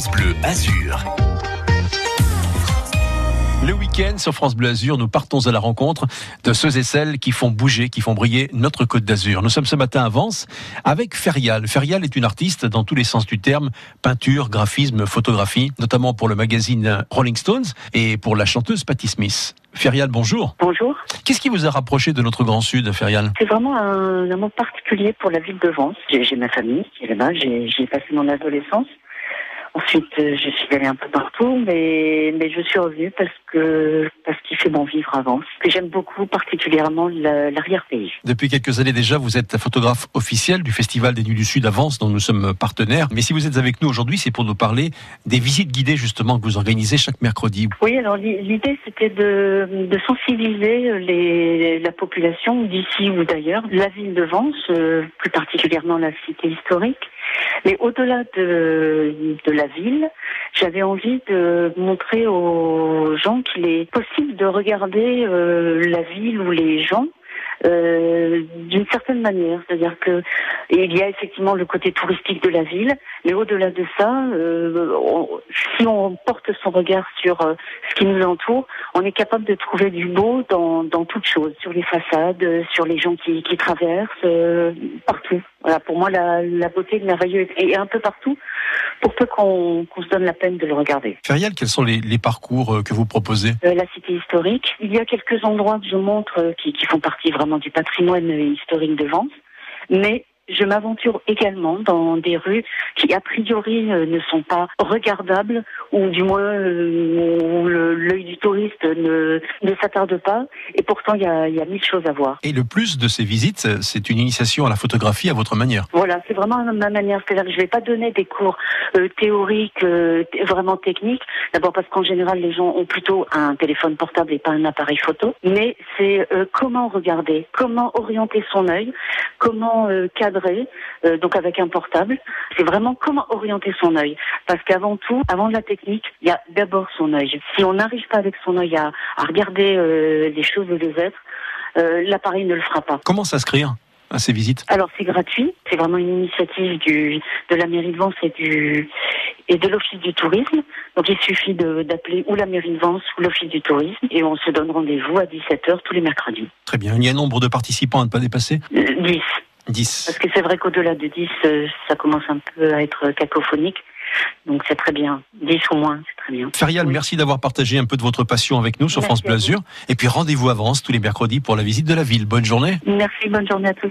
France Bleu Azur. Le week-end sur France Bleu Azur, nous partons à la rencontre de ceux et celles qui font bouger, qui font briller notre Côte d'Azur. Nous sommes ce matin à Vence avec Ferial. Ferial est une artiste dans tous les sens du terme, peinture, graphisme, photographie, notamment pour le magazine Rolling Stones et pour la chanteuse Patti Smith. Ferial, bonjour. Bonjour. Qu'est-ce qui vous a rapproché de notre Grand Sud, Ferial? C'est vraiment un amour particulier pour la ville de Vence. J'ai ma famille qui est là-bas, j'y ai passé mon adolescence. Ensuite, euh, je suis allée un peu partout, mais, mais je suis revenue parce que parce qu'il fait bon vivre à Vence. Que j'aime beaucoup, particulièrement l'arrière-pays. Depuis quelques années déjà, vous êtes photographe officiel du Festival des Nuits du Sud à Vence, dont nous sommes partenaires. Mais si vous êtes avec nous aujourd'hui, c'est pour nous parler des visites guidées justement que vous organisez chaque mercredi. Oui, alors l'idée c'était de, de sensibiliser les, la population d'ici ou d'ailleurs, la ville de Vence, euh, plus particulièrement la cité historique mais au-delà de, de la ville, j'avais envie de montrer aux gens qu'il est possible de regarder euh, la ville ou les gens euh, d'une certaine manière. C'est-à-dire que il y a effectivement le côté touristique de la ville, mais au-delà de ça, euh, si on porte son regard sur euh, ce qui nous entoure, on est capable de trouver du beau dans, dans toute chose, sur les façades, sur les gens qui, qui traversent, partout. Voilà, pour moi, la, la beauté de merveilleux est un peu partout, pour peu qu'on se donne la peine de le regarder. Ferial, quels sont les, les parcours que vous proposez La cité historique. Il y a quelques endroits que je montre qui, qui font partie vraiment du patrimoine historique de Vence, mais je m'aventure également dans des rues qui a priori euh, ne sont pas regardables ou du moins euh, où l'œil du touriste ne, ne s'attarde pas et pourtant il y a, y a mille choses à voir. Et le plus de ces visites, c'est une initiation à la photographie à votre manière. Voilà, c'est vraiment ma manière. C'est-à-dire que je vais pas donner des cours euh, théoriques vraiment techniques. D'abord parce qu'en général les gens ont plutôt un téléphone portable et pas un appareil photo. Mais c'est comment regarder, comment orienter son œil, comment cadrer euh, donc avec un portable. C'est vraiment comment orienter son œil. Parce qu'avant tout, avant la technique, il y a d'abord son œil. Si on n'arrive pas avec son œil à, regarder euh, les choses et les êtres, euh, l'appareil ne le fera pas. Comment s'inscrire à ces visites? Alors c'est gratuit, c'est vraiment une initiative du, de la mairie de Vence et, du, et de l'Office du tourisme. Donc il suffit d'appeler ou la mairie de Vence ou l'Office du tourisme et on se donne rendez-vous à 17h tous les mercredis. Très bien, il y a un nombre de participants à ne pas dépasser? 10. 10. Parce que c'est vrai qu'au-delà de 10, euh, ça commence un peu à être cacophonique. Donc c'est très bien. 10 ou moins, c'est très bien. Ferial, merci d'avoir partagé un peu de votre passion avec nous sur France Bleu Et puis rendez-vous avance tous les mercredis pour la visite de la ville. Bonne journée. Merci, bonne journée à tous.